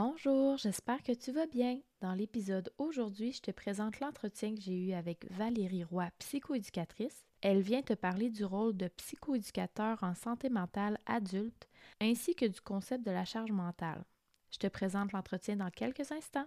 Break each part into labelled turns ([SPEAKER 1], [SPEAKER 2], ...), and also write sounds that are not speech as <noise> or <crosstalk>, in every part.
[SPEAKER 1] Bonjour, j'espère que tu vas bien. Dans l'épisode aujourd'hui, je te présente l'entretien que j'ai eu avec Valérie Roy, psychoéducatrice. Elle vient te parler du rôle de psychoéducateur en santé mentale adulte ainsi que du concept de la charge mentale. Je te présente l'entretien dans quelques instants.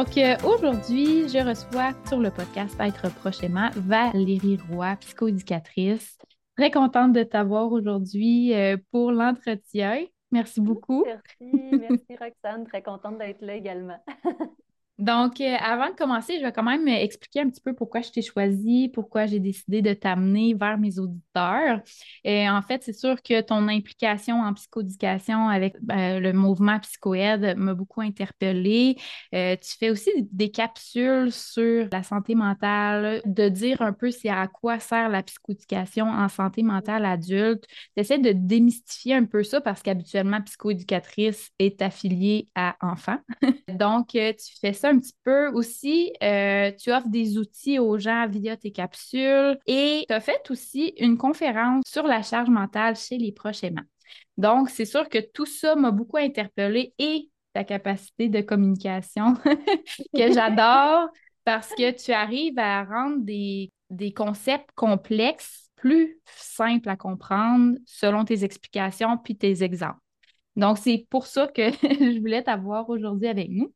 [SPEAKER 1] Donc, euh, aujourd'hui, je reçois sur le podcast Être prochainement Valérie Roy, psychoéducatrice. Très contente de t'avoir aujourd'hui euh, pour l'entretien. Merci beaucoup.
[SPEAKER 2] Merci, merci Roxane. Très contente d'être là également. <laughs>
[SPEAKER 1] Donc, euh, avant de commencer, je vais quand même expliquer un petit peu pourquoi je t'ai choisi, pourquoi j'ai décidé de t'amener vers mes auditeurs. Et en fait, c'est sûr que ton implication en psychoéducation avec euh, le mouvement PsychoAide m'a beaucoup interpellée. Euh, tu fais aussi des capsules sur la santé mentale, de dire un peu c'est à quoi sert la psychoéducation en santé mentale adulte. Tu essaies de démystifier un peu ça parce qu'habituellement, psychoéducatrice est affiliée à enfants. <laughs> Donc, tu fais ça un petit peu aussi. Euh, tu offres des outils aux gens via tes capsules et tu as fait aussi une conférence sur la charge mentale chez les proches aimants. Donc, c'est sûr que tout ça m'a beaucoup interpellée et ta capacité de communication <laughs> que j'adore parce que tu arrives à rendre des, des concepts complexes plus simples à comprendre selon tes explications puis tes exemples. Donc, c'est pour ça que <laughs> je voulais t'avoir aujourd'hui avec nous.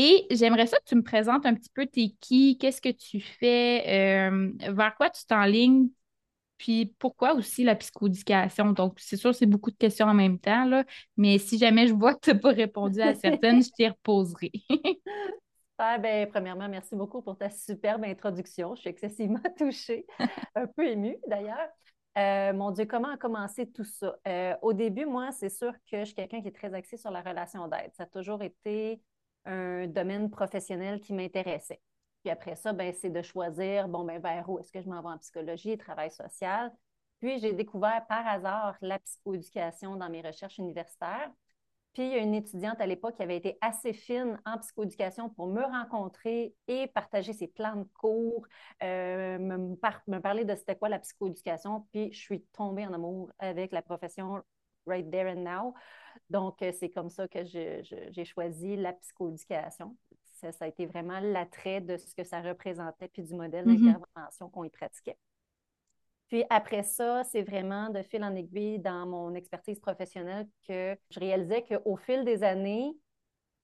[SPEAKER 1] Et j'aimerais ça que tu me présentes un petit peu tes qui, qu'est-ce que tu fais, euh, vers quoi tu t'enlignes, puis pourquoi aussi la psychoéducation? Donc, c'est sûr, c'est beaucoup de questions en même temps, là, mais si jamais je vois que tu n'as pas répondu à <laughs> certaines, je t'y reposerai.
[SPEAKER 2] Ah, ben, premièrement, merci beaucoup pour ta superbe introduction. Je suis excessivement <laughs> touchée, un peu émue d'ailleurs. Euh, mon Dieu, comment a commencé tout ça? Euh, au début, moi, c'est sûr que je suis quelqu'un qui est très axé sur la relation d'aide. Ça a toujours été un domaine professionnel qui m'intéressait. Puis après ça, ben, c'est de choisir, bon, ben, vers où est-ce que je m'en vais en psychologie, travail social. Puis j'ai découvert par hasard la psychoéducation dans mes recherches universitaires. Puis il y a une étudiante à l'époque qui avait été assez fine en psychoéducation pour me rencontrer et partager ses plans de cours, euh, me, me, parler de c'était quoi la psychoéducation. Puis je suis tombée en amour avec la profession right there and now. Donc, euh, c'est comme ça que j'ai choisi la psychoéducation. Ça, ça, a été vraiment l'attrait de ce que ça représentait, puis du modèle mm-hmm. d'intervention qu'on y pratiquait. Puis après ça, c'est vraiment de fil en aiguille dans mon expertise professionnelle que je réalisais qu'au fil des années,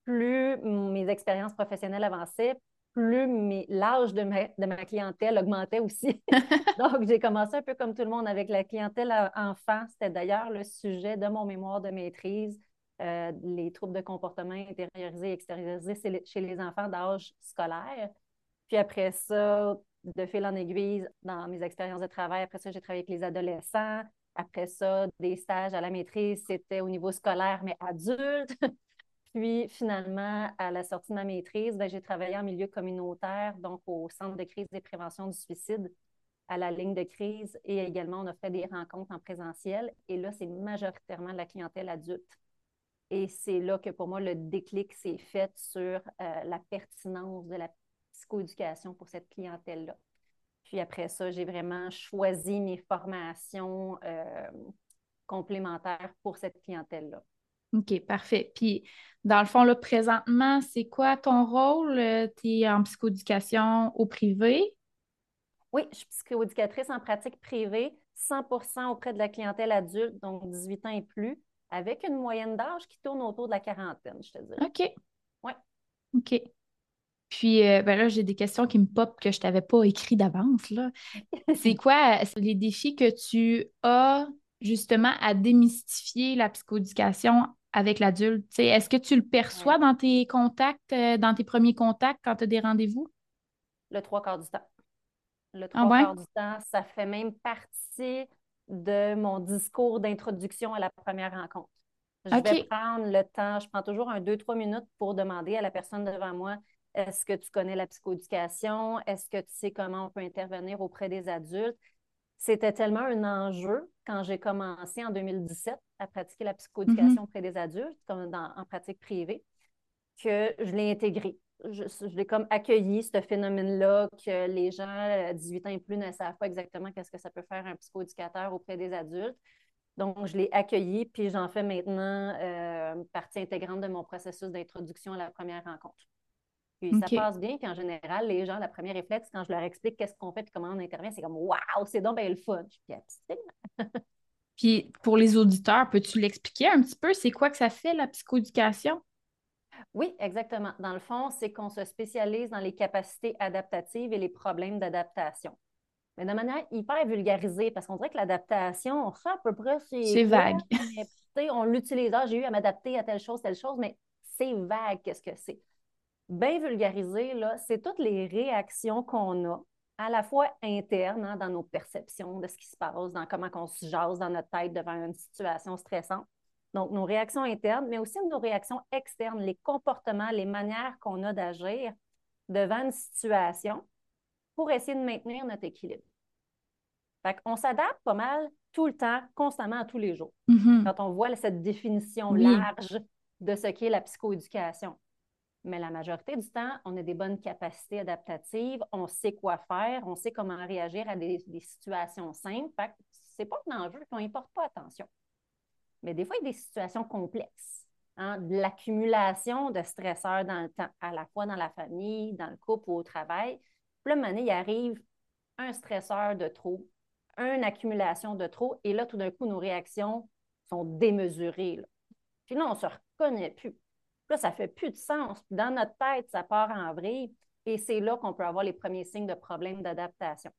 [SPEAKER 2] plus mes expériences professionnelles avançaient, plus l'âge de ma, de ma, clientèle augmentait aussi. <laughs> <laughs> Donc, j'ai commencé un peu comme tout le monde avec la clientèle enfant. C'était d'ailleurs le sujet de mon mémoire de maîtrise, euh, les troubles de comportement intériorisés et extériorisés chez les enfants d'âge scolaire. Puis après ça, de fil en aiguille, dans mes expériences de travail, après ça, j'ai travaillé avec les adolescents. Après ça, des stages à la maîtrise, c'était au niveau scolaire, mais adulte. <laughs> Puis finalement, à la sortie de ma maîtrise, ben, j'ai travaillé en milieu communautaire, donc au Centre de crise et prévention du suicide, à la ligne de crise, et également on a fait des rencontres en présentiel. Et là, c'est majoritairement la clientèle adulte. Et c'est là que pour moi, le déclic s'est fait sur euh, la pertinence de la psychoéducation pour cette clientèle-là. Puis après ça, j'ai vraiment choisi mes formations euh, complémentaires pour cette clientèle-là.
[SPEAKER 1] OK, parfait. Puis, dans le fond, là, présentement, c'est quoi ton rôle? Euh, tu es en psychoéducation au privé?
[SPEAKER 2] Oui, je suis psychoéducatrice en pratique privée, 100% auprès de la clientèle adulte, donc 18 ans et plus, avec une moyenne d'âge qui tourne autour de la quarantaine, je te dirais.
[SPEAKER 1] OK.
[SPEAKER 2] Oui.
[SPEAKER 1] OK. Puis euh, ben là, j'ai des questions qui me pop que je ne t'avais pas écrit d'avance. <laughs> c'est quoi les défis que tu as justement à démystifier la psychoéducation avec l'adulte? Est-ce que tu le perçois dans tes contacts, euh, dans tes premiers contacts quand tu as des rendez-vous?
[SPEAKER 2] Le trois quarts du temps. Le ah trois quarts du temps, ça fait même partie de mon discours d'introduction à la première rencontre. Je vais prendre le temps, je prends toujours un deux, trois minutes pour demander à la personne devant moi est-ce que tu connais la psychoéducation? Est-ce que tu sais comment on peut intervenir auprès des adultes? C'était tellement un enjeu quand j'ai commencé en 2017 à pratiquer la psychoéducation mm-hmm. auprès des adultes, comme en pratique privée, que je l'ai intégré. Je, je l'ai comme accueilli, ce phénomène-là, que les gens à 18 ans et plus ne savent pas exactement qu'est-ce que ça peut faire un psychoéducateur auprès des adultes. Donc, je l'ai accueilli, puis j'en fais maintenant euh, partie intégrante de mon processus d'introduction à la première rencontre. Puis ça passe bien, puis en général, les gens, la première réflexe, quand je leur explique qu'est-ce qu'on fait et comment on intervient, c'est comme Waouh, c'est donc bien le fun. Je
[SPEAKER 1] puis pour les auditeurs, peux-tu l'expliquer un petit peu? C'est quoi que ça fait, la psychoéducation?
[SPEAKER 2] Oui, exactement. Dans le fond, c'est qu'on se spécialise dans les capacités adaptatives et les problèmes d'adaptation mais de manière hyper vulgarisée, parce qu'on dirait que l'adaptation, on sait à peu près
[SPEAKER 1] c'est. vague.
[SPEAKER 2] on l'utilise, ah, j'ai eu à m'adapter à telle chose, telle chose, mais c'est vague, qu'est-ce que c'est? Bien vulgarisé, là, c'est toutes les réactions qu'on a, à la fois internes, hein, dans nos perceptions de ce qui se passe, dans comment on se jase dans notre tête devant une situation stressante. Donc, nos réactions internes, mais aussi nos réactions externes, les comportements, les manières qu'on a d'agir devant une situation pour essayer de maintenir notre équilibre. Fait on s'adapte pas mal tout le temps, constamment, tous les jours.
[SPEAKER 1] Mm-hmm.
[SPEAKER 2] Quand on voit cette définition large de ce qu'est la psychoéducation. Mais la majorité du temps, on a des bonnes capacités adaptatives, on sait quoi faire, on sait comment réagir à des, situations simples. Fait que c'est pas un enjeu qu'on n'y porte pas attention. Mais des fois, il y a des situations complexes. Hein, de l'accumulation de stresseurs dans le temps, à la fois dans la famille, dans le couple ou au travail, puis là, il arrive un stresseur de trop, une accumulation de trop, et là, tout d'un coup, nos réactions sont démesurées. Puis là, on ne se reconnaît plus. Là, ça ne fait plus de sens. dans notre tête, ça part en vrille, et c'est là qu'on peut avoir les premiers signes de problèmes d'adaptation.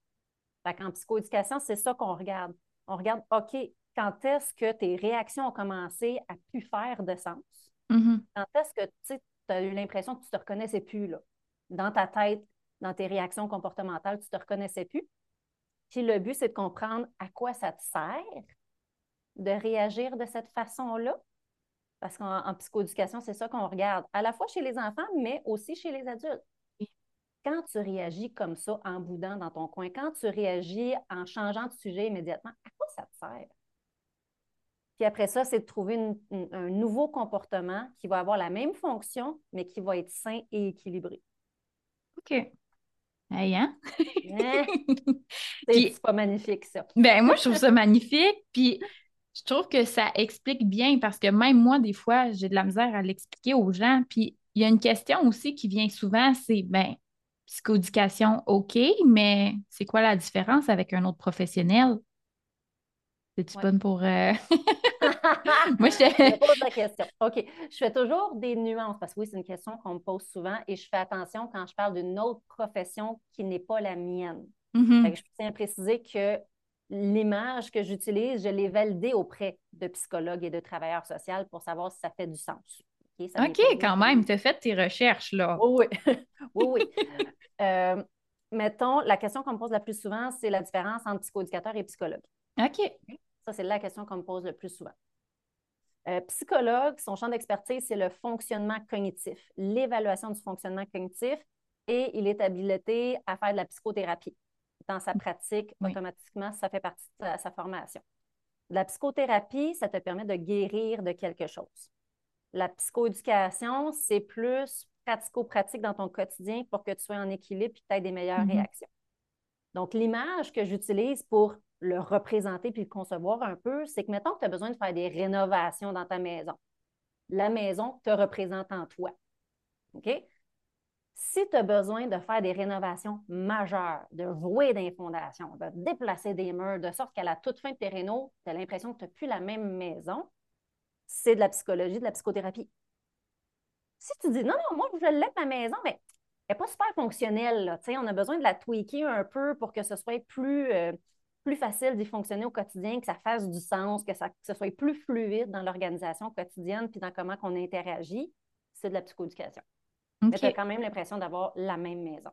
[SPEAKER 2] En psychoéducation, c'est ça qu'on regarde. On regarde, OK, quand est-ce que tes réactions ont commencé à plus faire de sens?
[SPEAKER 1] Mm-hmm.
[SPEAKER 2] Quand est-ce que tu as eu l'impression que tu ne te reconnaissais plus là? Dans ta tête, dans tes réactions comportementales, tu ne te reconnaissais plus? Puis le but, c'est de comprendre à quoi ça te sert de réagir de cette façon-là. Parce qu'en psychoéducation, c'est ça qu'on regarde, à la fois chez les enfants, mais aussi chez les adultes. Quand tu réagis comme ça en boudant dans ton coin, quand tu réagis en changeant de sujet immédiatement, à quoi ça te sert? Puis après ça, c'est de trouver un nouveau comportement qui va avoir la même fonction, mais qui va être sain et équilibré.
[SPEAKER 1] OK. Hey, hein? <laughs>
[SPEAKER 2] c'est pas magnifique, ça.
[SPEAKER 1] ben, moi, je trouve ça magnifique. Puis, <laughs> je trouve que ça explique bien parce que même moi, des fois, j'ai de la misère à l'expliquer aux gens. Puis, il y a une question aussi qui vient souvent c'est, ben, psychoéducation, OK, mais c'est quoi la différence avec un autre professionnel? C'est-tu bonne pour. Euh, <laughs>
[SPEAKER 2] Moi, je pose la question. OK. Je fais toujours des nuances parce que oui, c'est une question qu'on me pose souvent et je fais attention quand je parle d'une autre profession qui n'est pas la mienne.
[SPEAKER 1] Mm-hmm.
[SPEAKER 2] je tiens à préciser que l'image que j'utilise, je l'ai validée auprès de psychologues et de travailleurs sociaux pour savoir si ça fait du sens.
[SPEAKER 1] OK, quand même, tu as fait tes recherches, là.
[SPEAKER 2] oui, oui. <laughs> oui, oui. Euh, mettons, la question qu'on me pose la plus souvent, c'est la différence entre psychoéducateur et psychologue.
[SPEAKER 1] OK.
[SPEAKER 2] Ça, c'est la question qu'on me pose le plus souvent. Euh, psychologue, son champ d'expertise, c'est le fonctionnement cognitif, l'évaluation du fonctionnement cognitif, et il est habilité à faire de la psychothérapie. Dans sa pratique, automatiquement, ça fait partie de sa, formation. La psychothérapie, ça te permet de guérir de quelque chose. La psychoéducation, c'est plus pratico-pratique dans ton quotidien pour que tu sois en équilibre et que tu aies des meilleures mm-hmm. réactions. Donc, l'image que j'utilise pour le représenter puis le concevoir un peu, c'est que mettons que tu as besoin de faire des rénovations dans ta maison. La maison te représente en toi. OK? Si tu as besoin de faire des rénovations majeures, de vouer des fondations, de déplacer des murs, de sorte qu'à la toute fin de tes rénaux, tu as l'impression que tu n'as plus la même maison, c'est de la psychologie, de la psychothérapie. Si tu dis non, non, moi, je l'aime ma maison, mais elle n'est pas super fonctionnelle. On a besoin de la tweaker un peu pour que ce soit plus, euh, plus facile d'y fonctionner au quotidien, que ça fasse du sens, que, ça, que ce soit plus fluide dans l'organisation quotidienne puis dans comment on interagit, c'est de la psychoéducation. Mais tu as quand même l'impression d'avoir la même maison.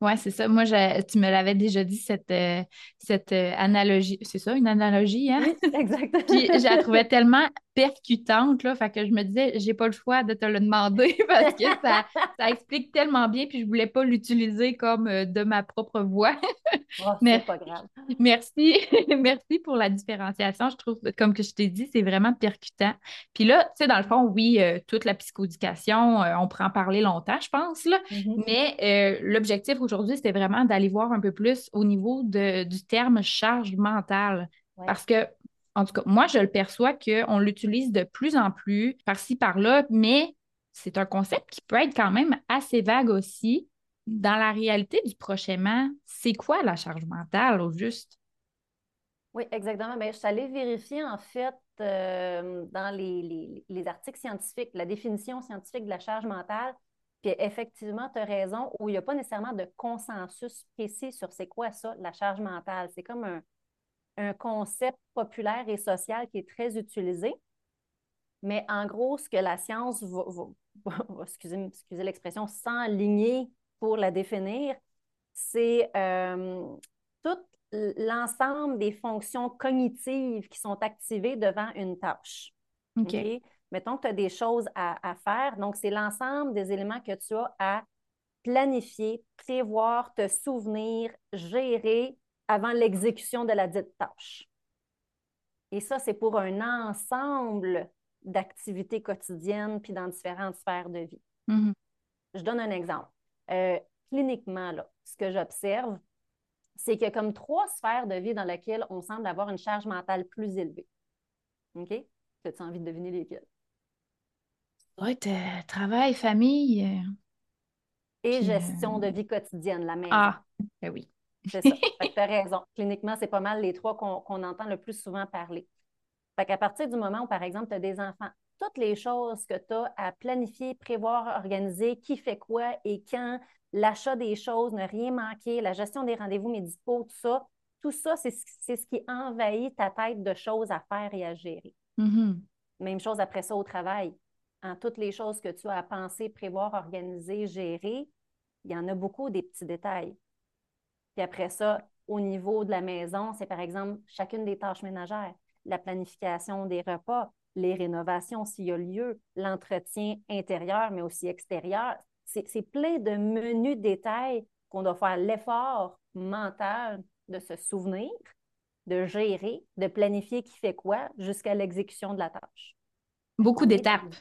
[SPEAKER 1] Oui, c'est ça. Moi, tu me l'avais déjà dit, cette, euh, cette euh, analogie. C'est ça, une analogie, hein?
[SPEAKER 2] Oui, exactement. <laughs>
[SPEAKER 1] Puis je la trouvais <laughs> tellement percutante, là, fait que je me disais, j'ai pas le choix de te le demander <laughs> parce que ça, <laughs> ça explique tellement bien, puis je voulais pas l'utiliser comme euh, de ma propre voix. <laughs>
[SPEAKER 2] Oh, Mais, pas grave.
[SPEAKER 1] Merci, merci pour la différenciation. Je trouve, comme que je t'ai dit, c'est vraiment percutant. Puis là, tu sais, dans le fond, oui, toute la psychoéducation, on pourrait en parler longtemps, je pense, là. Mm-hmm. Mais l'objectif aujourd'hui, aujourd'hui, c'était vraiment d'aller voir un peu plus au niveau du terme charge mentale. Parce que, en tout cas, moi, je le perçois qu'on l'utilise de plus en plus par-ci, par-là, mais c'est un concept qui peut être quand même assez vague aussi. Dans la réalité du prochainement, c'est quoi la charge mentale au juste?
[SPEAKER 2] Oui, exactement. Ben, je suis allée vérifier en fait euh, dans les, articles scientifiques, la définition scientifique de la charge mentale. Puis effectivement, tu as raison, où il n'y a pas nécessairement de consensus précis sur c'est quoi ça, la charge mentale. C'est comme un, concept populaire et social qui est très utilisé. Mais en gros, ce que la science va, <laughs> excusez, l'expression, s'enligner pour la définir, c'est euh, tout l'ensemble des fonctions cognitives qui sont activées devant une tâche.
[SPEAKER 1] OK
[SPEAKER 2] mettons que tu as des choses à, faire. Donc, c'est l'ensemble des éléments que tu as à planifier, prévoir, te souvenir, gérer avant l'exécution de la dite tâche. Et ça, c'est pour un ensemble d'activités quotidiennes puis dans différentes sphères de vie.
[SPEAKER 1] Mm-hmm.
[SPEAKER 2] Je donne un exemple. Euh, cliniquement, là, ce que j'observe, c'est qu'il y a comme trois sphères de vie dans lesquelles on semble avoir une charge mentale plus élevée. OK? As-tu envie de deviner lesquelles?
[SPEAKER 1] Oui, travail, famille. Euh,
[SPEAKER 2] Et gestion de euh, vie quotidienne, la maison.
[SPEAKER 1] Ah, ben oui.
[SPEAKER 2] C'est ça. <laughs> tu as raison. Cliniquement, c'est pas mal les trois qu'on entend le plus souvent parler. Fait qu'à partir du moment où, par exemple, tu as des enfants, toutes les choses que tu as à planifier, prévoir, organiser, qui fait quoi et quand, l'achat des choses, ne rien manquer, la gestion des rendez-vous médicaux, tout ça, tout ça, c'est ce qui envahit ta tête de choses à faire et à gérer.
[SPEAKER 1] Mm-hmm.
[SPEAKER 2] Même chose après ça au travail en toutes les choses que tu as à penser, prévoir, organiser, gérer, il y en a beaucoup des petits détails. Puis après ça, au niveau de la maison, c'est par exemple chacune des tâches ménagères, la planification des repas, les rénovations s'il y a lieu, l'entretien intérieur, mais aussi extérieur. C'est plein de menus détails qu'on doit faire l'effort mental de se souvenir, de gérer, de planifier qui fait quoi jusqu'à l'exécution de la tâche.
[SPEAKER 1] Beaucoup d'étapes.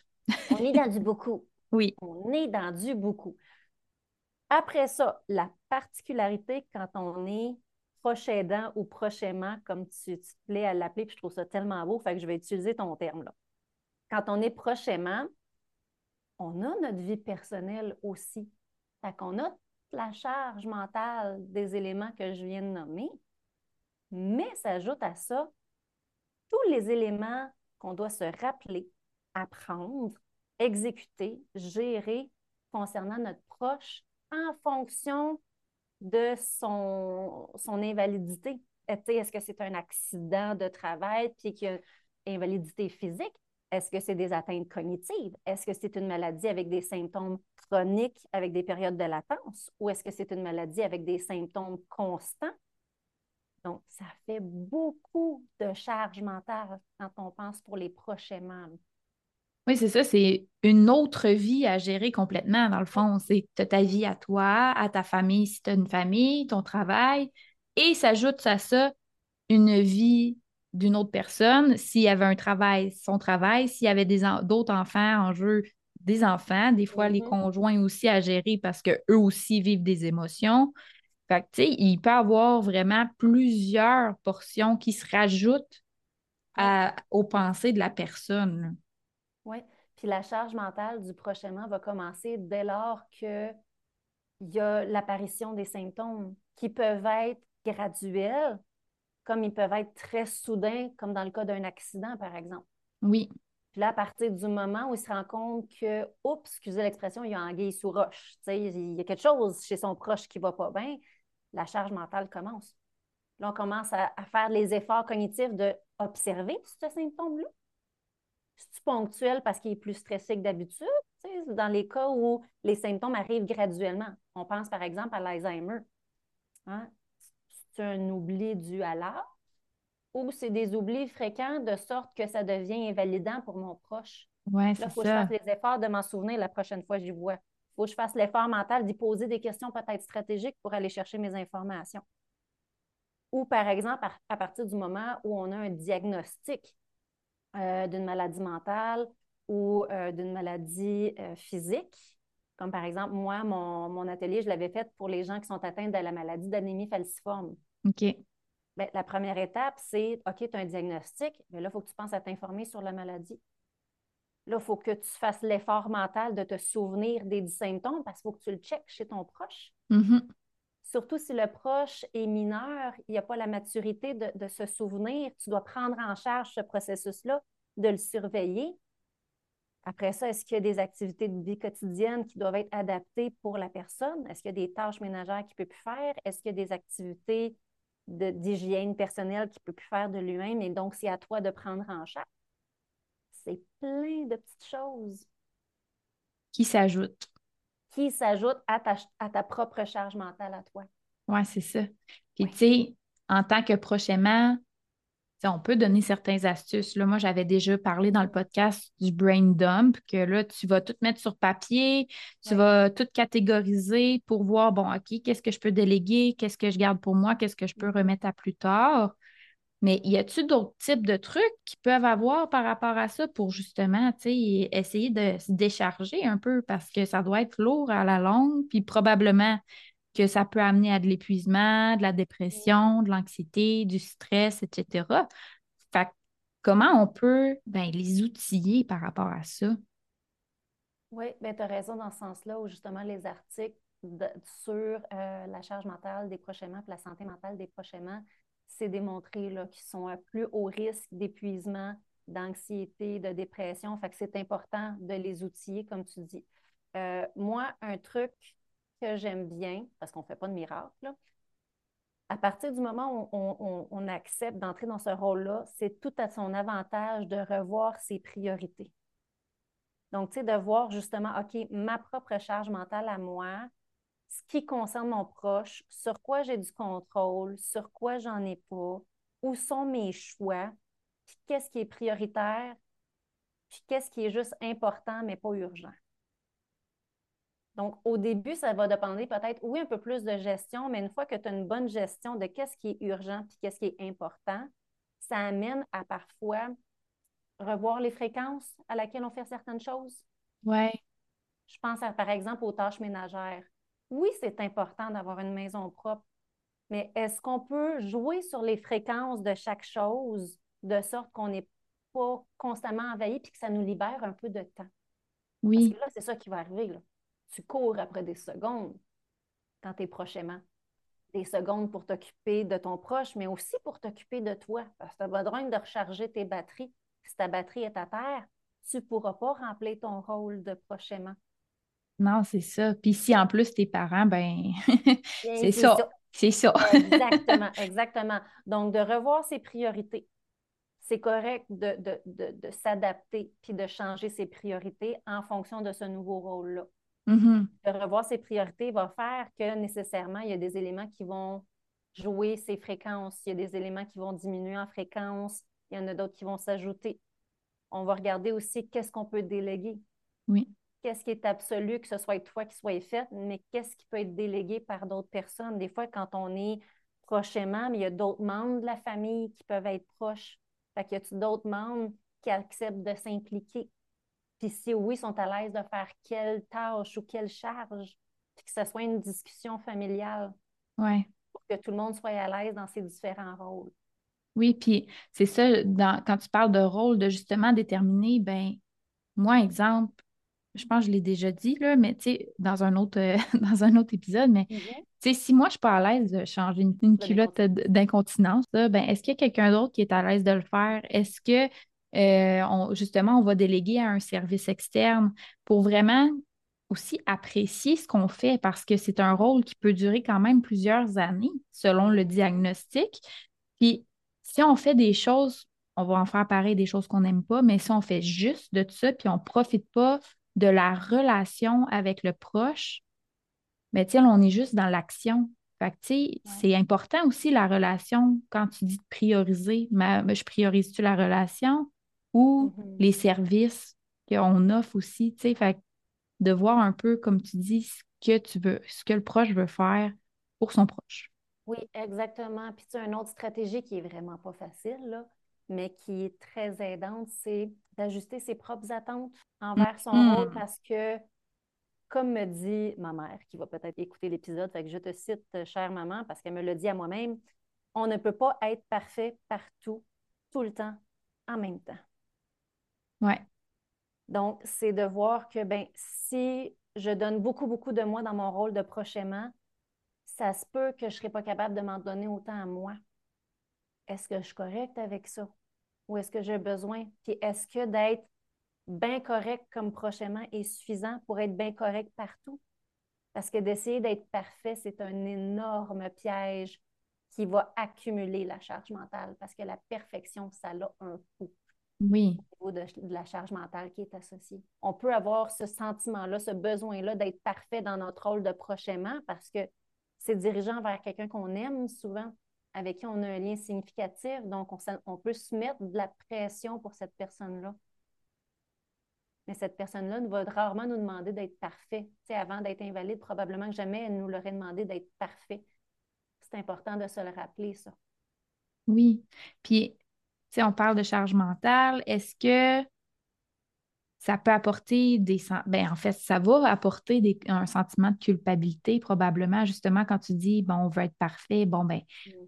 [SPEAKER 2] On est dans du beaucoup. <laughs>
[SPEAKER 1] Oui.
[SPEAKER 2] On est dans du beaucoup. Après ça, la particularité quand on est proche aidant ou prochainement, comme tu, te plais à l'appeler, puis je trouve ça tellement beau, fait que je vais utiliser ton terme là. Quand on est prochainement, on a notre vie personnelle aussi. Fait qu'on a la charge mentale des éléments que je viens de nommer, mais s'ajoute à ça tous les éléments qu'on doit se rappeler, apprendre, exécuter, gérer concernant notre proche en fonction de son, invalidité. Est-ce que c'est un accident de travail puis qu'il y a une invalidité physique? Est-ce que c'est des atteintes cognitives? Est-ce que c'est une maladie avec des symptômes chroniques, avec des périodes de latence? Ou est-ce que c'est une maladie avec des symptômes constants? Donc, ça fait beaucoup de charge mentale quand on pense pour les prochainement.
[SPEAKER 1] Oui, c'est ça, c'est une autre vie à gérer complètement, dans le fond. C'est ta vie à toi, à ta famille, si tu as une famille, ton travail, et s'ajoute à ça une vie d'une autre personne, s'il y avait un travail, son travail, s'il y avait d'autres enfants en jeu, des enfants, des fois les mm-hmm. conjoints aussi à gérer parce qu'eux aussi vivent des émotions. Fait que, tu sais, il peut y avoir vraiment plusieurs portions qui se rajoutent aux pensées de la personne.
[SPEAKER 2] Puis la charge mentale du prochainement va commencer dès lors qu'il y a l'apparition des symptômes qui peuvent être graduels, comme ils peuvent être très soudains, comme dans le cas d'un accident, par exemple.
[SPEAKER 1] Oui.
[SPEAKER 2] Puis là, à partir du moment où il se rend compte que, oups, excusez l'expression, il y a anguille sous roche, il y a quelque chose chez son proche qui ne va pas bien, la charge mentale commence. Là, on commence à, faire les efforts cognitifs d'observer ce symptôme-là. C'est ponctuel parce qu'il est plus stressé que d'habitude, dans les cas où les symptômes arrivent graduellement. On pense par exemple à l'Alzheimer. Hein? C'est un oubli dû à l'âge ou c'est des oublis fréquents de sorte que ça devient invalidant pour mon proche.
[SPEAKER 1] Ouais, Là,
[SPEAKER 2] il faut
[SPEAKER 1] que je
[SPEAKER 2] fasse les efforts de m'en souvenir la prochaine fois que j'y vois. Il faut que je fasse l'effort mental d'y poser des questions peut-être stratégiques pour aller chercher mes informations. Ou par exemple, à, partir du moment où on a un diagnostic euh, d'une maladie mentale ou euh, d'une maladie euh, physique, comme par exemple, moi, mon, atelier, je l'avais fait pour les gens qui sont atteints de la maladie d'anémie falciforme.
[SPEAKER 1] OK.
[SPEAKER 2] Bien, la première étape, c'est OK, tu as un diagnostic, mais là, il faut que tu penses à t'informer sur la maladie. Là, il faut que tu fasses l'effort mental de te souvenir des symptômes parce qu'il faut que tu le checkes chez ton proche.
[SPEAKER 1] Mm-hmm.
[SPEAKER 2] Surtout si le proche est mineur, il n'y a pas la maturité de, se souvenir, tu dois prendre en charge ce processus-là, de le surveiller. Après ça, est-ce qu'il y a des activités de vie quotidienne qui doivent être adaptées pour la personne? Est-ce qu'il y a des tâches ménagères qu'il ne peut plus faire? Est-ce qu'il y a des activités d'hygiène personnelle qu'il ne peut plus faire de lui-même? Et donc, c'est à toi de prendre en charge c'est plein de petites choses.
[SPEAKER 1] Qui s'ajoutent.
[SPEAKER 2] Qui s'ajoutent à ta, à ta propre charge mentale à toi.
[SPEAKER 1] Oui, c'est ça. Puis, tu sais, en tant que prochainement, on peut donner certaines astuces. Là, moi, j'avais déjà parlé dans le podcast du brain dump, que là, tu vas tout mettre sur papier, tu vas tout catégoriser pour voir, bon, OK, qu'est-ce que je peux déléguer, qu'est-ce que je garde pour moi, qu'est-ce que je peux mm-hmm. remettre à plus tard. Mais y a-t-il d'autres types de trucs qui peuvent avoir par rapport à ça pour justement essayer de se décharger un peu? Parce que ça doit être lourd à la longue, puis probablement que ça peut amener à de l'épuisement, de la dépression, de l'anxiété, du stress, etc. Fait comment on peut ben, les outiller par rapport à ça?
[SPEAKER 2] Oui, ben, tu as raison dans ce sens-là où justement les articles sur euh, la charge mentale des prochainement et la santé mentale des prochainement c'est démontré qu'ils sont à plus haut risque d'épuisement, d'anxiété, de dépression. Fait que c'est important de les outiller, comme tu dis. Euh, moi, un truc que j'aime bien, parce qu'on ne fait pas de miracle, à partir du moment où on, accepte d'entrer dans ce rôle-là, c'est tout à son avantage de revoir ses priorités. Donc, tu sais, de voir justement, OK, ma propre charge mentale à moi, ce qui concerne mon proche, sur quoi j'ai du contrôle, sur quoi j'en ai pas, où sont mes choix, puis qu'est-ce qui est prioritaire, puis qu'est-ce qui est juste important mais pas urgent. Donc, au début, ça va dépendre peut-être, oui, un peu plus de gestion, mais une fois que tu as une bonne gestion de qu'est-ce qui est urgent puis qu'est-ce qui est important, ça amène à parfois revoir les fréquences à laquelle on fait certaines choses.
[SPEAKER 1] Oui.
[SPEAKER 2] Je pense par exemple aux tâches ménagères oui, c'est important d'avoir une maison propre, mais est-ce qu'on peut jouer sur les fréquences de chaque chose de sorte qu'on n'est pas constamment envahi puis que ça nous libère un peu de temps?
[SPEAKER 1] Oui.
[SPEAKER 2] Parce que là, c'est ça qui va arriver. Là. Tu cours après des secondes quand tu es prochainement. Des secondes pour t'occuper de ton proche, mais aussi pour t'occuper de toi. Parce que tu as besoin de recharger tes batteries. Si ta batterie est à terre, tu ne pourras pas remplir ton rôle de prochainement.
[SPEAKER 1] Non, c'est ça. Puis si en plus tes parents, ben <laughs> c'est ça. C'est ça.
[SPEAKER 2] exactement, <laughs> exactement. Donc, de revoir ses priorités. C'est correct de, s'adapter puis de changer ses priorités en fonction de ce nouveau rôle-là.
[SPEAKER 1] Mm-hmm.
[SPEAKER 2] De revoir ses priorités va faire que nécessairement, il y a des éléments qui vont jouer ses fréquences, il y a des éléments qui vont diminuer en fréquence, il y en a d'autres qui vont s'ajouter. On va regarder aussi qu'est-ce qu'on peut déléguer.
[SPEAKER 1] Oui
[SPEAKER 2] qu'est-ce qui est absolu, que ce soit toi qui soit fait, mais qu'est-ce qui peut être délégué par d'autres personnes? Des fois, quand on est prochainement, mais il y a d'autres membres de la famille qui peuvent être proches. Fait qu'il y a d'autres membres qui acceptent de s'impliquer? Puis si oui, ils sont à l'aise de faire quelle tâche ou quelle charge, puis que ce soit une discussion familiale.
[SPEAKER 1] Ouais.
[SPEAKER 2] Pour que tout le monde soit à l'aise dans ses différents rôles.
[SPEAKER 1] Oui, puis c'est ça, quand tu parles de rôle, de justement déterminer, ben moi, exemple, je pense que je l'ai déjà dit, là, mais tu sais, dans un autre euh, <laughs> dans un autre épisode, mais mm-hmm. si moi je suis pas à l'aise de changer une, culotte d'incontinence, ben est-ce qu'il y a quelqu'un d'autre qui est à l'aise de le faire? Est-ce que euh, justement on va déléguer à un service externe pour vraiment aussi apprécier ce qu'on fait? Parce que c'est un rôle qui peut durer quand même plusieurs années selon le diagnostic. Puis si on fait des choses, on va en faire pareil des choses qu'on n'aime pas, mais si on fait juste de ça, puis on ne profite pas de la relation avec le proche, mais ben, tiens, on est juste dans l'action. Fait que, c'est important aussi la relation quand tu dis de prioriser. Mais, je priorise-tu la relation ou mm-hmm. les services qu'on offre aussi, tu sais? Fait de voir un peu, comme tu dis, ce que tu veux, ce que le proche veut faire pour son proche.
[SPEAKER 2] Oui, exactement. Puis tu as une autre stratégie qui est vraiment pas facile, là, mais qui est très aidante, c'est d'ajuster ses propres attentes envers son mm-hmm. rôle parce que, comme me dit ma mère, qui va peut-être écouter l'épisode, fait que je te cite, euh, chère maman, parce qu'elle me l'a dit à moi-même, on ne peut pas être parfait partout, tout le temps, en même temps.
[SPEAKER 1] Ouais.
[SPEAKER 2] Donc, c'est de voir que ben, si je donne beaucoup, beaucoup de moi dans mon rôle de prochainement, ça se peut que je ne serai pas capable de m'en donner autant à moi. Est-ce que je suis correcte avec ça? Ou est-ce que j'ai besoin? Puis est-ce que d'être bien correct comme prochainement est suffisant pour être bien correct partout? Parce que d'essayer d'être parfait, c'est un énorme piège qui va accumuler la charge mentale parce que la perfection, ça a un coût.
[SPEAKER 1] Oui.
[SPEAKER 2] Au niveau de, la charge mentale qui est associée. On peut avoir ce sentiment-là, ce besoin-là d'être parfait dans notre rôle de prochainement parce que c'est dirigeant vers quelqu'un qu'on aime souvent, avec qui on a un lien significatif. Donc, on, peut se mettre de la pression pour cette personne-là. Mais cette personne-là va rarement nous demander d'être parfait. avant d'être invalide, probablement que jamais elle nous l'aurait demandé d'être parfait. C'est important de se le rappeler, ça.
[SPEAKER 1] Oui. Puis, on parle de charge mentale. Est-ce que ça peut apporter des... Ben, en fait, ça va apporter un sentiment de culpabilité probablement, justement, quand tu dis, bon, on veut être parfait. Bon, ben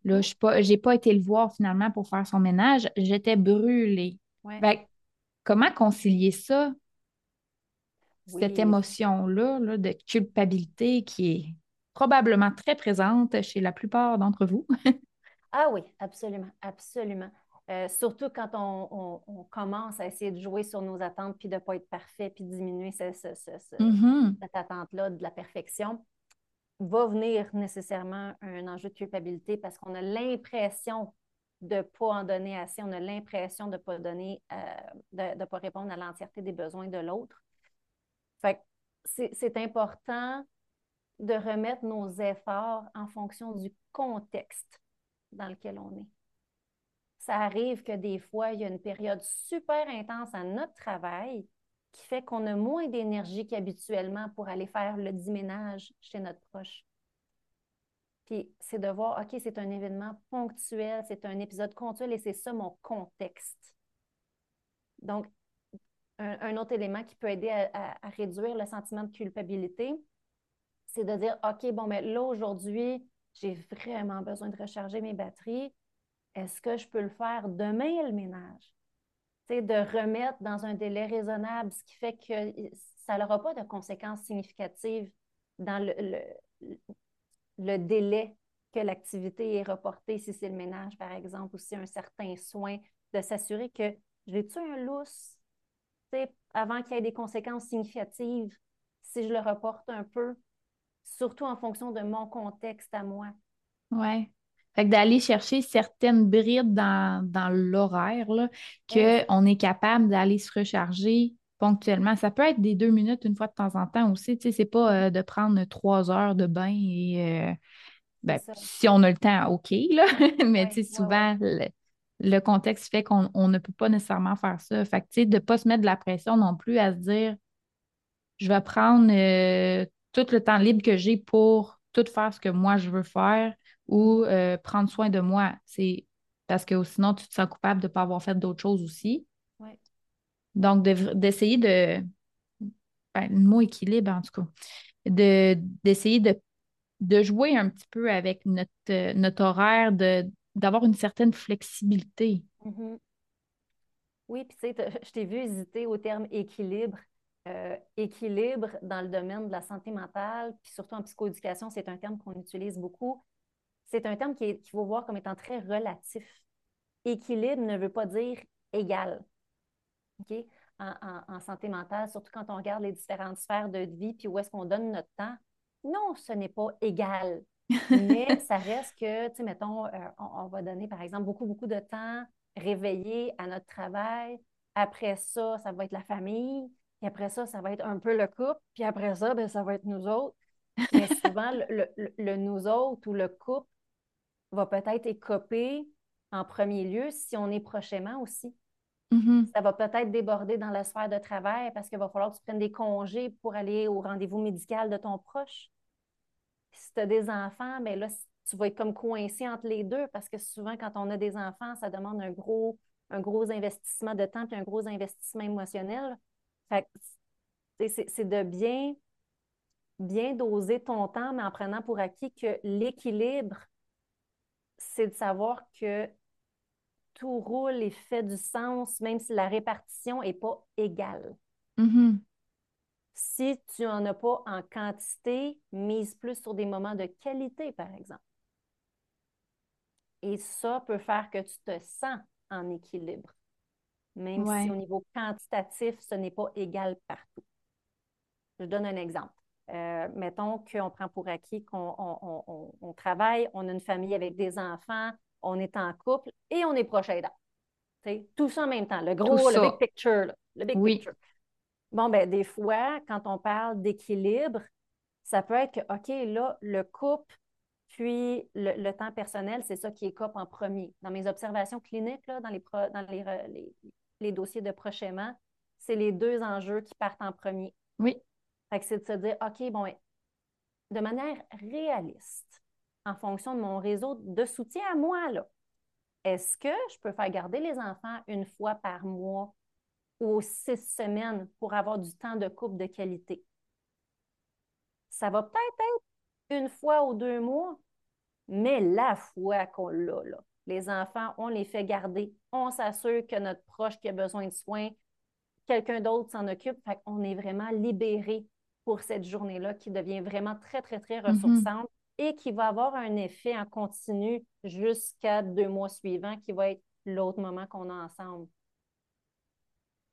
[SPEAKER 1] là, je n'ai pas, été le voir finalement pour faire son ménage. J'étais brûlée. comment concilier ça? Cette émotion-là là, de culpabilité qui est probablement très présente chez la plupart d'entre vous? <laughs>
[SPEAKER 2] ah oui, absolument, absolument. Euh, surtout quand on, commence à essayer de jouer sur nos attentes, puis de ne pas être parfait, puis diminuer mm-hmm. cette attente-là de la perfection, va venir nécessairement un enjeu de culpabilité parce qu'on a l'impression de ne pas en donner assez, on a l'impression de ne pas donner, euh, de pas répondre à l'entièreté des besoins de l'autre. Fait c'est important de remettre nos efforts en fonction du contexte dans lequel on est ça arrive que des fois, il y a une période super intense à notre travail qui fait qu'on a moins d'énergie qu'habituellement pour aller faire le déménage chez notre proche. Puis c'est de voir, OK, c'est un événement ponctuel, c'est un épisode ponctuel et c'est ça mon contexte. Donc, un, autre élément qui peut aider à, à, réduire le sentiment de culpabilité, c'est de dire, OK, bon, mais là, aujourd'hui, j'ai vraiment besoin de recharger mes batteries est-ce que je peux le faire demain, le ménage? C'est de remettre dans un délai raisonnable, ce qui fait que ça n'aura pas de conséquences significatives dans le, délai que l'activité est reportée, si c'est le ménage, par exemple, ou si un certain soin, de s'assurer que j'ai-tu un lousse avant qu'il y ait des conséquences significatives, si je le reporte un peu, surtout en fonction de mon contexte à moi.
[SPEAKER 1] Oui. Fait que d'aller chercher certaines brides dans, l'horaire, qu'on est capable d'aller se recharger ponctuellement. Ça peut être des deux minutes une fois de temps en temps aussi. Tu sais, c'est pas euh, de prendre trois heures de bain et euh, ben, si on a le temps, OK, là. <laughs> Mais tu sais, souvent, le, contexte fait qu'on ne peut pas nécessairement faire ça. Fait que, tu sais, de ne pas se mettre de la pression non plus à se dire je vais prendre euh, tout le temps libre que j'ai pour tout faire ce que moi je veux faire ou euh, prendre soin de moi. C'est parce que sinon, tu te sens coupable de ne pas avoir fait d'autres choses aussi. Donc, d'essayer de. Ben, le mot équilibre, en tout cas. D'essayer de, de, jouer un petit peu avec notre, euh, notre horaire, d'avoir une certaine flexibilité.
[SPEAKER 2] Mm-hmm. Oui, puis tu sais, je t'ai vu hésiter au terme équilibre. Euh, équilibre dans le domaine de la santé mentale, puis surtout en psychoéducation, c'est un terme qu'on utilise beaucoup c'est un terme qu'il faut voir comme étant très relatif. Équilibre ne veut pas dire égal. en, santé mentale, surtout quand on regarde les différentes sphères de vie, puis où est-ce qu'on donne notre temps. Non, ce n'est pas égal. <laughs> Mais ça reste que, tu sais, mettons, euh, on, va donner, par exemple, beaucoup, beaucoup de temps réveillé à notre travail. Après ça, ça va être la famille. Puis après ça, ça va être un peu le couple. Puis après ça, ben, ça va être nous autres. Mais souvent, le, nous autres ou le couple va peut-être écoper en premier lieu si on est prochainement aussi.
[SPEAKER 1] Mm-hmm.
[SPEAKER 2] Ça va peut-être déborder dans la sphère de travail parce qu'il va falloir que tu prennes des congés pour aller au rendez-vous médical de ton proche. Si tu as des enfants, mais ben là, tu vas être comme coincé entre les deux parce que souvent, quand on a des enfants, ça demande un gros, un gros investissement de temps puis un gros investissement émotionnel. c'est de bien, bien doser ton temps, mais en prenant pour acquis que l'équilibre, c'est de savoir que tout roule et fait du sens, même si la répartition n'est pas égale.
[SPEAKER 1] Mm-hmm.
[SPEAKER 2] Si tu n'en as pas en quantité, mise plus sur des moments de qualité, par exemple. Et ça peut faire que tu te sens en équilibre, même si au niveau quantitatif, ce n'est pas égal partout. Je donne un exemple. Euh, mettons qu'on prend pour acquis qu'on travaille, on a une famille avec des enfants, on est en couple et on est proche aidant. tout ça en même temps, le gros, le big picture. le big picture. Bon, ben des fois, quand on parle d'équilibre, ça peut être que, OK, là, le couple, puis le, temps personnel, c'est ça qui écope en premier. Dans mes observations cliniques, là, dans, les, dans les, les, dossiers de prochainement, c'est les deux enjeux qui partent en premier.
[SPEAKER 1] Oui.
[SPEAKER 2] Fait que c'est de se dire, OK, bon, de manière réaliste, en fonction de mon réseau de soutien à moi, là. Est-ce que je peux faire garder les enfants une fois par mois ou six semaines pour avoir du temps de couple de qualité? Ça va peut-être être une fois ou deux mois, mais la fois qu'on l'a, là, les enfants, on les fait garder, on s'assure que notre proche qui a besoin de soins, quelqu'un d'autre s'en occupe, fait qu'on est vraiment libéré pour cette journée-là qui devient vraiment très, très, très mm-hmm. ressourçante et qui va avoir un effet en continu jusqu'à deux mois suivants, qui va être l'autre moment qu'on a ensemble.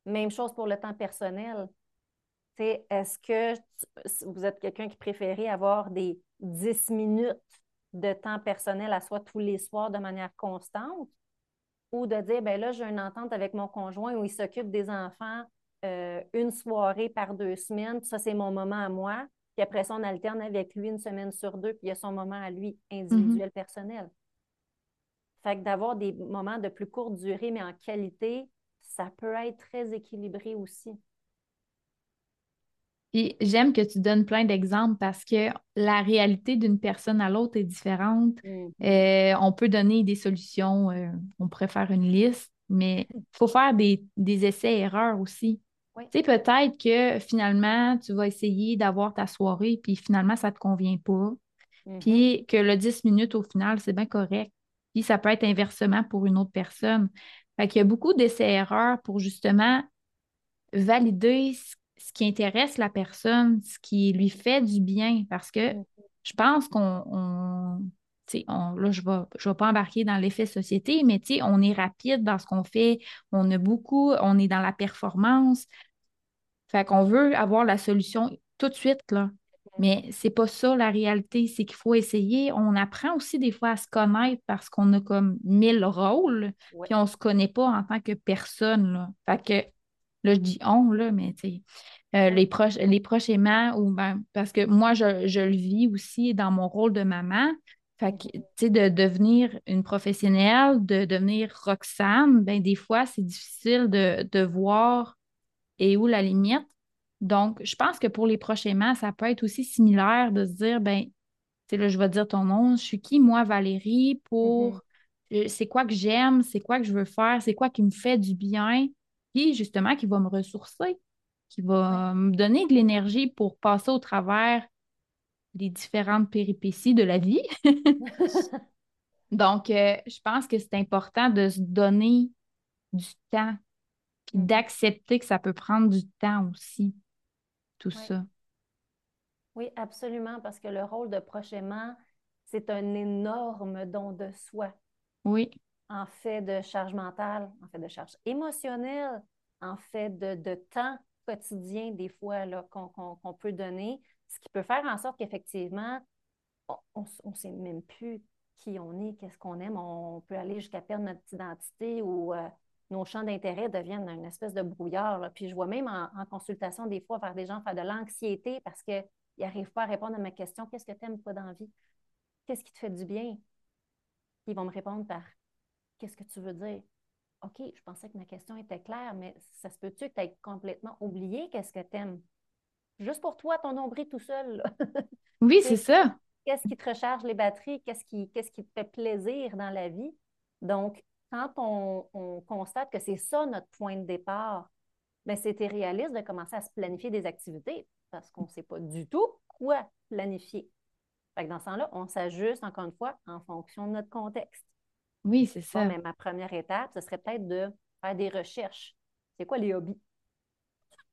[SPEAKER 2] Même chose pour le temps personnel. Est-ce que vous êtes quelqu'un qui préférait avoir des 10 minutes de temps personnel à soi tous les soirs de manière constante ou de dire, ben là, j'ai une entente avec mon conjoint où il s'occupe des enfants euh, une soirée par deux semaines, ça, c'est mon moment à moi. Puis après ça, on alterne avec lui une semaine sur deux, puis il y a son moment à lui individuel, mm-hmm. personnel. Fait que d'avoir des moments de plus courte durée, mais en qualité, ça peut être très équilibré aussi.
[SPEAKER 1] Puis j'aime que tu donnes plein d'exemples parce que la réalité d'une personne à l'autre est différente. Mm-hmm. Euh, on peut donner des solutions, euh, on pourrait faire une liste, mais il faut faire des, des essais-erreurs aussi. Tu sais, peut-être que finalement, tu vas essayer d'avoir ta soirée, puis finalement, ça ne te convient pas. Mm-hmm. Puis que le 10 minutes, au final, c'est bien correct. Puis ça peut être inversement pour une autre personne. Fait qu'il y a beaucoup d'essais-erreurs pour justement valider ce, qui intéresse la personne, ce qui lui fait du bien. Parce que mm-hmm. je pense qu'on là, je ne vais, je vais pas embarquer dans l'effet société, mais on est rapide dans ce qu'on fait, on a beaucoup, on est dans la performance. Fait qu'on veut avoir la solution tout de suite, là. Mais c'est pas ça la réalité, c'est qu'il faut essayer. On apprend aussi des fois à se connaître parce qu'on a comme mille rôles, puis on se connaît pas en tant que personne, là. Fait que, là, je dis on, là, mais tu euh, les, proches, les ou ben, parce que moi, je, je, le vis aussi dans mon rôle de maman. Fait que, tu sais, de devenir une professionnelle, de devenir Roxane, ben des fois, c'est difficile de, voir et où la limite. Donc, je pense que pour les prochainement, ça peut être aussi similaire de se dire, ben, tu sais, là, je vais dire ton nom, je suis qui, moi, Valérie, pour mm-hmm. c'est quoi que j'aime, c'est quoi que je veux faire, c'est quoi qui me fait du bien, puis justement, qui va me ressourcer, qui va me donner de l'énergie pour passer au travers les différentes péripéties de la vie. <laughs> Donc, euh, je pense que c'est important de se donner du temps, puis mm-hmm. d'accepter que ça peut prendre du temps aussi, tout ça.
[SPEAKER 2] Oui, absolument, parce que le rôle de prochainement, c'est un énorme don de soi.
[SPEAKER 1] Oui.
[SPEAKER 2] En fait de charge mentale, en fait de charge émotionnelle, en fait, de, temps quotidien, des fois, qu'on peut donner, ce qui peut faire en sorte qu'effectivement, on ne sait même plus qui on est, qu'est-ce qu'on aime. On peut aller jusqu'à perdre notre identité ou euh, nos champs d'intérêt deviennent une espèce de brouillard. Puis je vois même en, consultation des fois faire des gens faire de l'anxiété parce qu'ils n'arrivent pas à répondre à ma question qu'est-ce que tu aimes pas dans la vie? Qu'est-ce qui te fait du bien? Ils vont me répondre par qu'est-ce que tu veux dire? OK, je pensais que ma question était claire, mais ça se peut-tu que tu aies complètement oublié qu'est-ce que tu aimes Juste pour toi, ton nombril tout seul. <laughs>
[SPEAKER 1] oui, c'est ça.
[SPEAKER 2] Qu'est-ce qui te recharge les batteries? Qu'est-ce qui, qu'est-ce qui te fait plaisir dans la vie? Donc, quand on, constate que c'est ça notre point de départ, bien, c'était réaliste de commencer à se planifier des activités parce qu'on ne sait pas du tout quoi planifier. Fait dans ce sens-là, on s'ajuste encore une fois en fonction de notre contexte.
[SPEAKER 1] Oui, c'est ça.
[SPEAKER 2] mais ma première étape, ce serait peut-être de faire des recherches. C'est quoi les hobbies?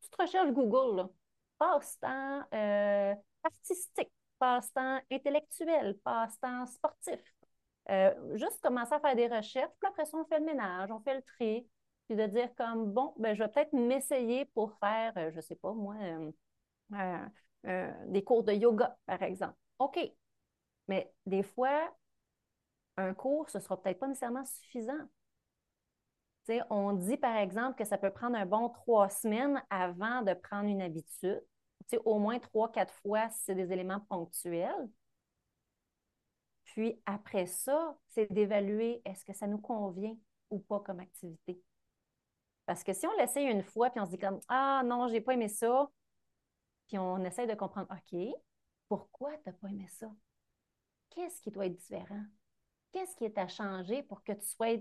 [SPEAKER 2] Tu te recherches Google, Passe-temps euh, artistique, passe-temps intellectuel, passe-temps sportif. Euh, juste commencer à faire des recherches, puis après ça, on fait le ménage, on fait le tri, puis de dire comme, bon, ben, je vais peut-être m'essayer pour faire, euh, je ne sais pas, moi, des cours de yoga, par exemple. OK. Mais des fois, un cours, ce ne sera peut-être pas nécessairement suffisant. On dit, par exemple, que ça peut prendre un bon trois semaines avant de prendre une habitude. au moins trois, quatre fois si c'est des éléments ponctuels. Puis après ça, c'est d'évaluer est-ce que ça nous convient ou pas comme activité. Parce que si on l'essaye une fois, puis on se dit comme Ah non, j'ai pas aimé ça, puis on essaie de comprendre OK, pourquoi tu n'as pas aimé ça? Qu'est-ce qui doit être différent? Qu'est-ce qui est à changer pour que tu sois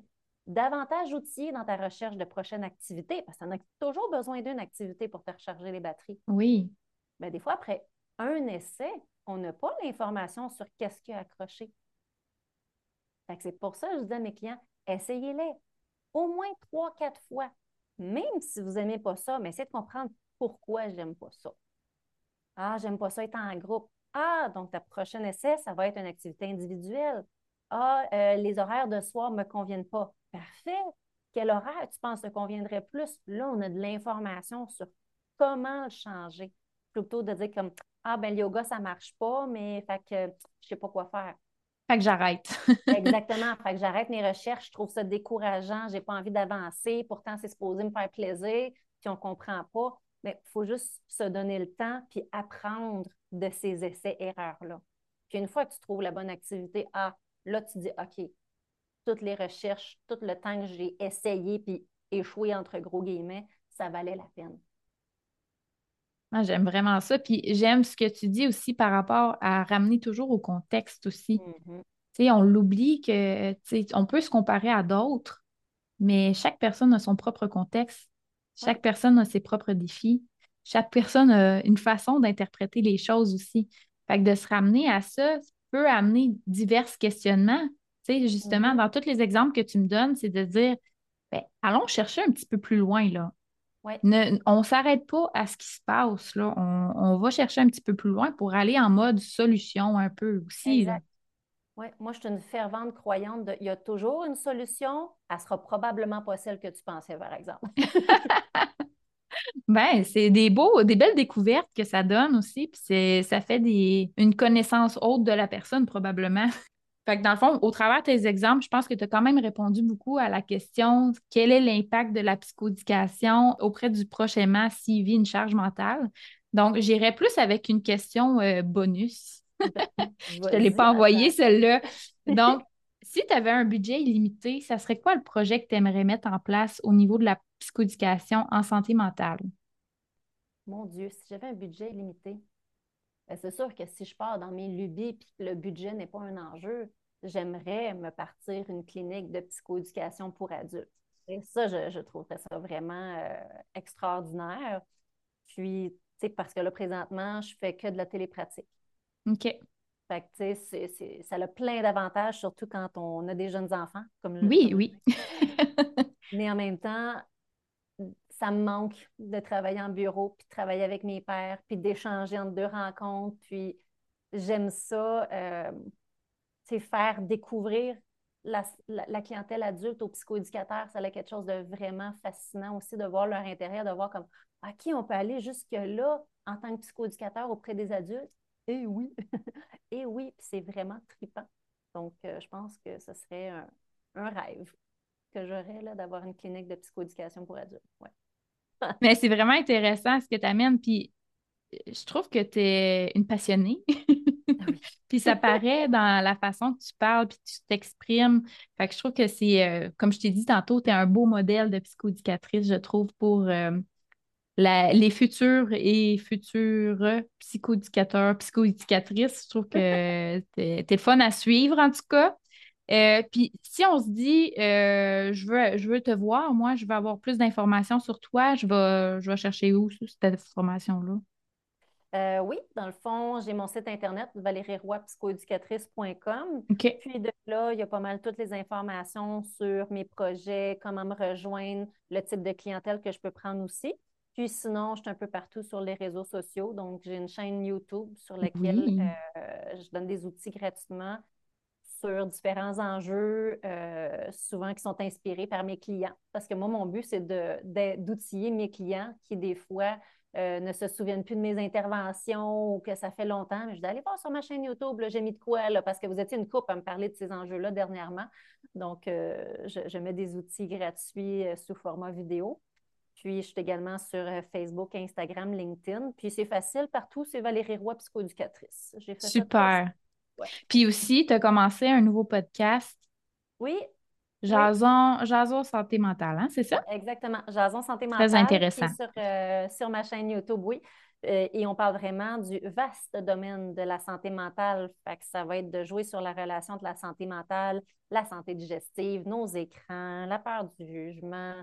[SPEAKER 2] davantage outillé dans ta recherche de prochaine activité? Parce que tu as toujours besoin d'une activité pour te recharger les batteries.
[SPEAKER 1] Oui.
[SPEAKER 2] Mais des fois, après un essai, on n'a pas l'information sur qu'est-ce qui a accroché c'est pour ça que je dis à mes clients, essayez-les au moins trois, quatre fois. Même si vous n'aimez pas ça, mais essayez de comprendre pourquoi j'aime pas ça. Ah, j'aime pas ça être en groupe. Ah, donc ta prochaine essai, ça va être une activité individuelle. Ah, euh, les horaires de soir ne me conviennent pas. Parfait. Quel horaire tu penses te conviendrait plus? Là, on a de l'information sur comment le changer. Plutôt de dire comme Ah, ben le yoga, ça ne marche pas, mais fait que je ne sais pas quoi faire.
[SPEAKER 1] Fait que j'arrête. <laughs>
[SPEAKER 2] Exactement. Fait que j'arrête mes recherches. Je trouve ça décourageant. J'ai pas envie d'avancer. Pourtant, c'est supposé me faire plaisir. Puis on comprend pas. Mais il faut juste se donner le temps puis apprendre de ces essais-erreurs-là. Puis une fois que tu trouves la bonne activité, ah, là, tu dis, OK, toutes les recherches, tout le temps que j'ai essayé puis échoué entre gros guillemets, ça valait la peine.
[SPEAKER 1] Ah, j'aime vraiment ça. Puis j'aime ce que tu dis aussi par rapport à ramener toujours au contexte aussi. Mm-hmm. On l'oublie que on peut se comparer à d'autres, mais chaque personne a son propre contexte. Chaque personne a ses propres défis. Chaque personne a une façon d'interpréter les choses aussi. Fait que de se ramener à ça peut amener divers questionnements. Justement, dans tous les exemples que tu me donnes, c'est de dire ben, allons chercher un petit peu plus loin là on ne s'arrête pas à ce qui se passe. Là. On, va chercher un petit peu plus loin pour aller en mode solution un peu aussi.
[SPEAKER 2] moi, je suis une fervente croyante de il y a toujours une solution, elle sera probablement pas celle que tu pensais, par exemple. <laughs> <laughs>
[SPEAKER 1] ben, c'est des beaux, des belles découvertes que ça donne aussi, puis ça fait des, une connaissance haute de la personne, probablement. Fait que dans le fond, au travers de tes exemples, je pense que tu as quand même répondu beaucoup à la question quel est l'impact de la psychoéducation auprès du proche aimant s'il vit une charge mentale? Donc, j'irai plus avec une question euh, bonus. <laughs> je ne te l'ai pas envoyée, celle-là. Donc, <laughs> si tu avais un budget illimité, ça serait quoi le projet que tu aimerais mettre en place au niveau de la psychoéducation en santé mentale?
[SPEAKER 2] Mon Dieu, si j'avais un budget illimité, ben, c'est sûr que si je pars dans mes lubies et que le budget n'est pas un enjeu, j'aimerais me partir une clinique de psychoéducation pour adultes. Et ça, je, je trouverais ça vraiment euh, extraordinaire. Puis, tu sais, parce que là, présentement, je fais que de la télépratique.
[SPEAKER 1] OK.
[SPEAKER 2] Fait que, tu sais, ça a plein d'avantages, surtout quand on a des jeunes enfants. Comme
[SPEAKER 1] oui, oui. <laughs>
[SPEAKER 2] Mais en même temps, ça me manque de travailler en bureau, puis de travailler avec mes pères, puis d'échanger entre deux rencontres. Puis j'aime ça, euh, faire découvrir la, clientèle adulte aux psychoéducateurs, ça a quelque chose de vraiment fascinant aussi de voir leur intérêt, de voir comme à qui on peut aller jusque-là en tant que psychoéducateur auprès des adultes? Et oui, <laughs> et oui, c'est vraiment trippant. Donc, euh, je pense que ce serait un, rêve que j'aurais d'avoir une clinique de psychoéducation pour adultes. Ouais. <laughs>
[SPEAKER 1] Mais c'est vraiment intéressant ce que tu amènes. Puis je trouve que tu es une passionnée. <laughs> Ah <laughs> puis ça paraît dans la façon que tu parles, puis tu t'exprimes. Fait que je trouve que c'est, euh, comme je t'ai dit tantôt, tu es un beau modèle de psychoéducatrice, je trouve, pour euh, les futurs et futurs psychoéducateurs, psychoéducatrices. Je trouve que <laughs> tu es, fun à suivre, en tout cas. Euh, puis si on se dit, je, veux, je veux te voir, moi, je veux avoir plus d'informations sur toi, je vais, je vais chercher où cette information-là?
[SPEAKER 2] Euh, oui, dans le fond, j'ai mon site internet valérieroypsychoéducatrice.com. Puis de là, il y a pas mal toutes les informations sur mes projets, comment me rejoindre, le type de clientèle que je peux prendre aussi. Puis sinon, je suis un peu partout sur les réseaux sociaux. Donc, j'ai une chaîne YouTube sur laquelle euh, je donne des outils gratuitement sur différents enjeux, euh, souvent qui sont inspirés par mes clients. Parce que moi, mon but, c'est d'outiller mes clients qui, des fois, euh, ne se souviennent plus de mes interventions ou que ça fait longtemps, mais je dis allez voir sur ma chaîne YouTube, j'ai mis de quoi, là, parce que vous étiez une coupe à me parler de ces enjeux-là dernièrement. Donc, euh, je, mets des outils gratuits euh, sous format vidéo. Puis, je suis également sur Facebook, Instagram, LinkedIn. Puis, c'est facile partout, c'est Valérie Roy, psychoéducatrice.
[SPEAKER 1] Super. Puis aussi, tu as commencé un nouveau podcast.
[SPEAKER 2] Oui,
[SPEAKER 1] Jason, Jason Santé Mentale, hein, c'est ça?
[SPEAKER 2] Exactement. Jason Santé Mentale.
[SPEAKER 1] Très intéressant.
[SPEAKER 2] Euh, sur, ma chaîne YouTube, oui. Euh, et on parle vraiment du vaste domaine de la santé mentale. Fait que ça va être de jouer sur la relation entre la santé mentale, la santé digestive, nos écrans, la peur du jugement,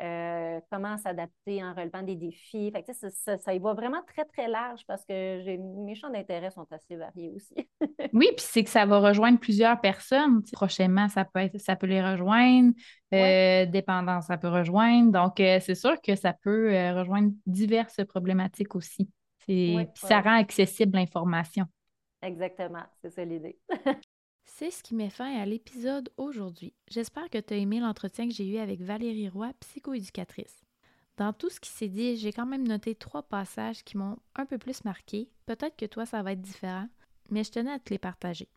[SPEAKER 2] euh, comment s'adapter en relevant des défis. Fait ça, ça, y va vraiment très, très large parce que mes champs d'intérêt sont assez variés aussi. <laughs>
[SPEAKER 1] oui, puis c'est que ça va rejoindre plusieurs personnes. prochainement, ça peut, être, ça peut les rejoindre. Euh, dépendance, ça peut rejoindre. Donc, euh, c'est sûr que ça peut rejoindre diverses problématiques aussi. puis ça rend accessible l'information.
[SPEAKER 2] Exactement, c'est ça l'idée. <laughs>
[SPEAKER 3] C'est ce qui met fin à l'épisode aujourd'hui. J'espère que tu as aimé l'entretien que j'ai eu avec Valérie Roy, psychoéducatrice. Dans tout ce qui s'est dit, j'ai quand même noté trois passages qui m'ont un peu plus marqué. Peut-être que toi, ça va être différent, mais je tenais à te les partager.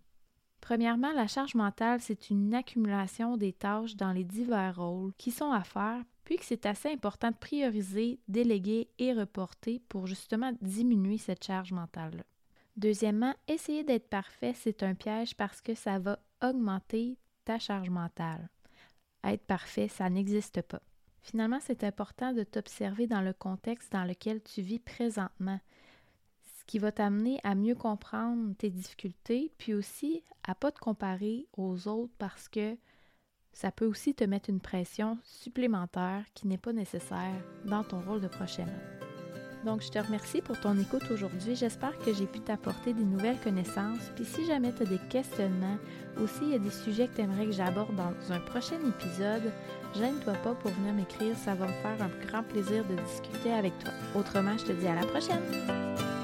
[SPEAKER 3] Premièrement, la charge mentale, c'est une accumulation des tâches dans les divers rôles qui sont à faire, puis que c'est assez important de prioriser, déléguer et reporter pour justement diminuer cette charge mentale-là. Deuxièmement, essayer d'être parfait, c'est un piège parce que ça va augmenter ta charge mentale. Être parfait, ça n'existe pas. Finalement, c'est important de t'observer dans le contexte dans lequel tu vis présentement, ce qui va t'amener à mieux comprendre tes difficultés, puis aussi à pas te comparer aux autres parce que ça peut aussi te mettre une pression supplémentaire qui n'est pas nécessaire dans ton rôle de prochainement. Donc, je te remercie pour ton écoute aujourd'hui. J'espère que j'ai pu t'apporter des nouvelles connaissances. Puis si jamais tu as des questionnements, aussi il y a des sujets que tu aimerais que j'aborde dans un prochain épisode, gêne-toi pas pour venir m'écrire. Ça va me faire un grand plaisir de discuter avec toi. Autrement, je te dis à la prochaine!